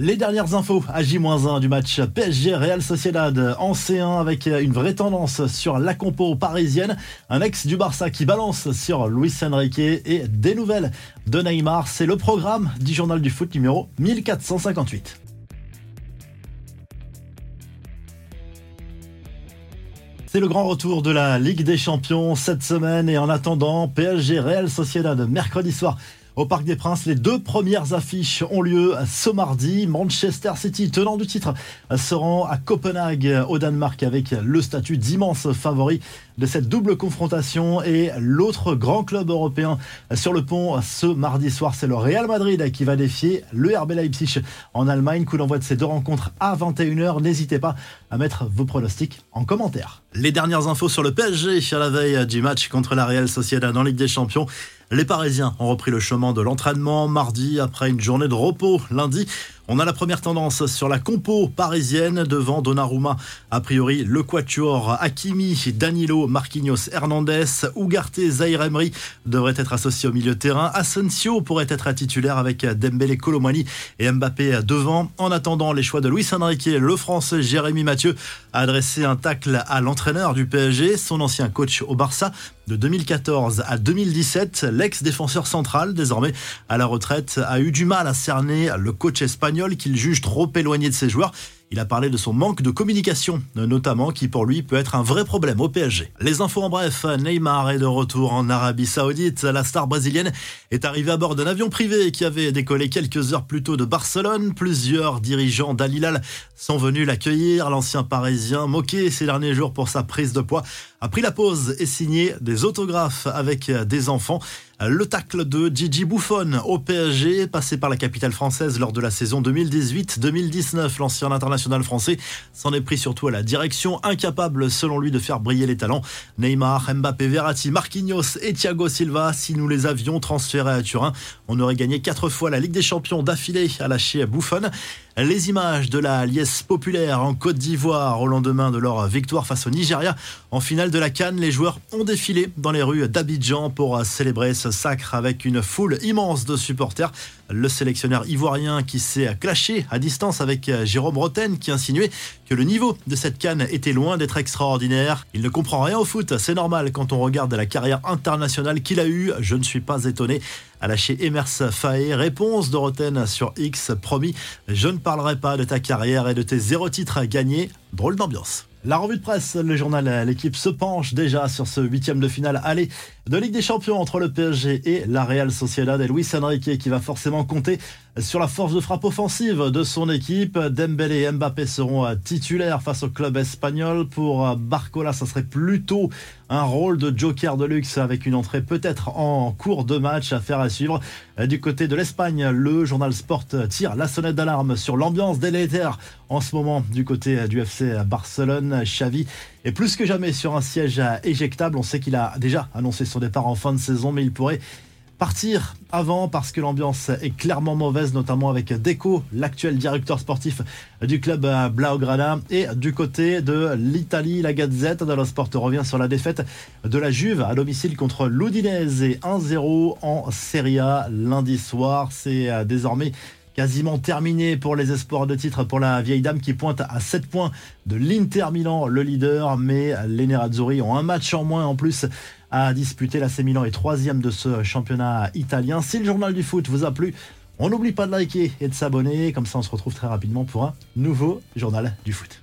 Les dernières infos à J-1 du match PSG Real Sociedad en C1 avec une vraie tendance sur la compo parisienne. Un ex du Barça qui balance sur Luis Enrique et des nouvelles de Neymar. C'est le programme du journal du foot numéro 1458. C'est le grand retour de la Ligue des Champions cette semaine et en attendant, PSG Real Sociedad mercredi soir au Parc des Princes. Les deux premières affiches ont lieu ce mardi. Manchester City, tenant du titre, se rend à Copenhague au Danemark avec le statut d'immense favori de cette double confrontation. Et l'autre grand club européen sur le pont ce mardi soir, c'est le Real Madrid qui va défier le RB Leipzig en Allemagne. Coup d'envoi de ces deux rencontres à 21h. N'hésitez pas à mettre vos pronostics en commentaire. Les dernières infos sur le PSG à la veille du match contre la Real Sociedad en Ligue des Champions. Les Parisiens ont repris le chemin de l'entraînement mardi après une journée de repos lundi. On a la première tendance sur la compo parisienne devant Donnarumma. A priori, le quatuor Hakimi, Danilo, Marquinhos, Hernandez, Ugarte, Zaire Emery devraient être associés au milieu de terrain. Asensio pourrait être titulaire avec Dembélé, Colomani et Mbappé devant. En attendant les choix de Luis Enrique, le français Jérémy Mathieu a adressé un tacle à l'entraîneur du PSG, son ancien coach au Barça. De 2014 à 2017, l'ex-défenseur central, désormais à la retraite, a eu du mal à cerner le coach espagnol qu'il juge trop éloigné de ses joueurs. Il a parlé de son manque de communication, notamment, qui pour lui peut être un vrai problème au PSG. Les infos en bref, Neymar est de retour en Arabie Saoudite. La star brésilienne est arrivée à bord d'un avion privé qui avait décollé quelques heures plus tôt de Barcelone. Plusieurs dirigeants d'Al sont venus l'accueillir. L'ancien parisien, moqué ces derniers jours pour sa prise de poids, a pris la pause et signé des autographes avec des enfants. Le tacle de Gigi Buffon au PSG, passé par la capitale française lors de la saison 2018-2019. L'ancien international français s'en est pris surtout à la direction, incapable selon lui de faire briller les talents. Neymar, Mbappé, Verratti, Marquinhos et Thiago Silva, si nous les avions transférés à Turin, on aurait gagné quatre fois la Ligue des Champions d'affilée à lâcher Buffon. Les images de la liesse populaire en Côte d'Ivoire au lendemain de leur victoire face au Nigeria en finale de la Cannes, les joueurs ont défilé dans les rues d'Abidjan pour célébrer ce sacre avec une foule immense de supporters. Le sélectionneur ivoirien qui s'est clashé à distance avec Jérôme Roten qui insinuait que le niveau de cette canne était loin d'être extraordinaire. Il ne comprend rien au foot, c'est normal quand on regarde la carrière internationale qu'il a eue, je ne suis pas étonné. A lâché Emers Faé, réponse de Roten sur X, promis, je ne parlerai pas de ta carrière et de tes zéro titres à gagner. Drôle d'ambiance. La revue de presse, le journal L'équipe se penche déjà sur ce huitième de finale aller de Ligue des Champions entre le PSG et la Real Sociedad et Luis Enrique qui va forcément compter sur la force de frappe offensive de son équipe. Dembélé et Mbappé seront titulaires face au club espagnol. Pour Barcola, ça serait plutôt un rôle de joker de luxe avec une entrée peut-être en cours de match à faire à suivre. Du côté de l'Espagne, le journal Sport tire la sonnette d'alarme sur l'ambiance délétère en ce moment du côté du FC Barcelone. Xavi est plus que jamais sur un siège éjectable. On sait qu'il a déjà annoncé son départ en fin de saison, mais il pourrait partir avant parce que l'ambiance est clairement mauvaise, notamment avec Deco, l'actuel directeur sportif du club Blaugrana. Et du côté de l'Italie, la Gazette dello Sport revient sur la défaite de la Juve à domicile contre l'Udinese 1-0 en Serie A lundi soir. C'est désormais quasiment terminé pour les espoirs de titre pour la vieille dame qui pointe à 7 points de l'Inter Milan, le leader. Mais les Nerazzurri ont un match en moins en plus à disputer. La Milan est troisième de ce championnat italien. Si le journal du foot vous a plu, on n'oublie pas de liker et de s'abonner. Comme ça, on se retrouve très rapidement pour un nouveau journal du foot.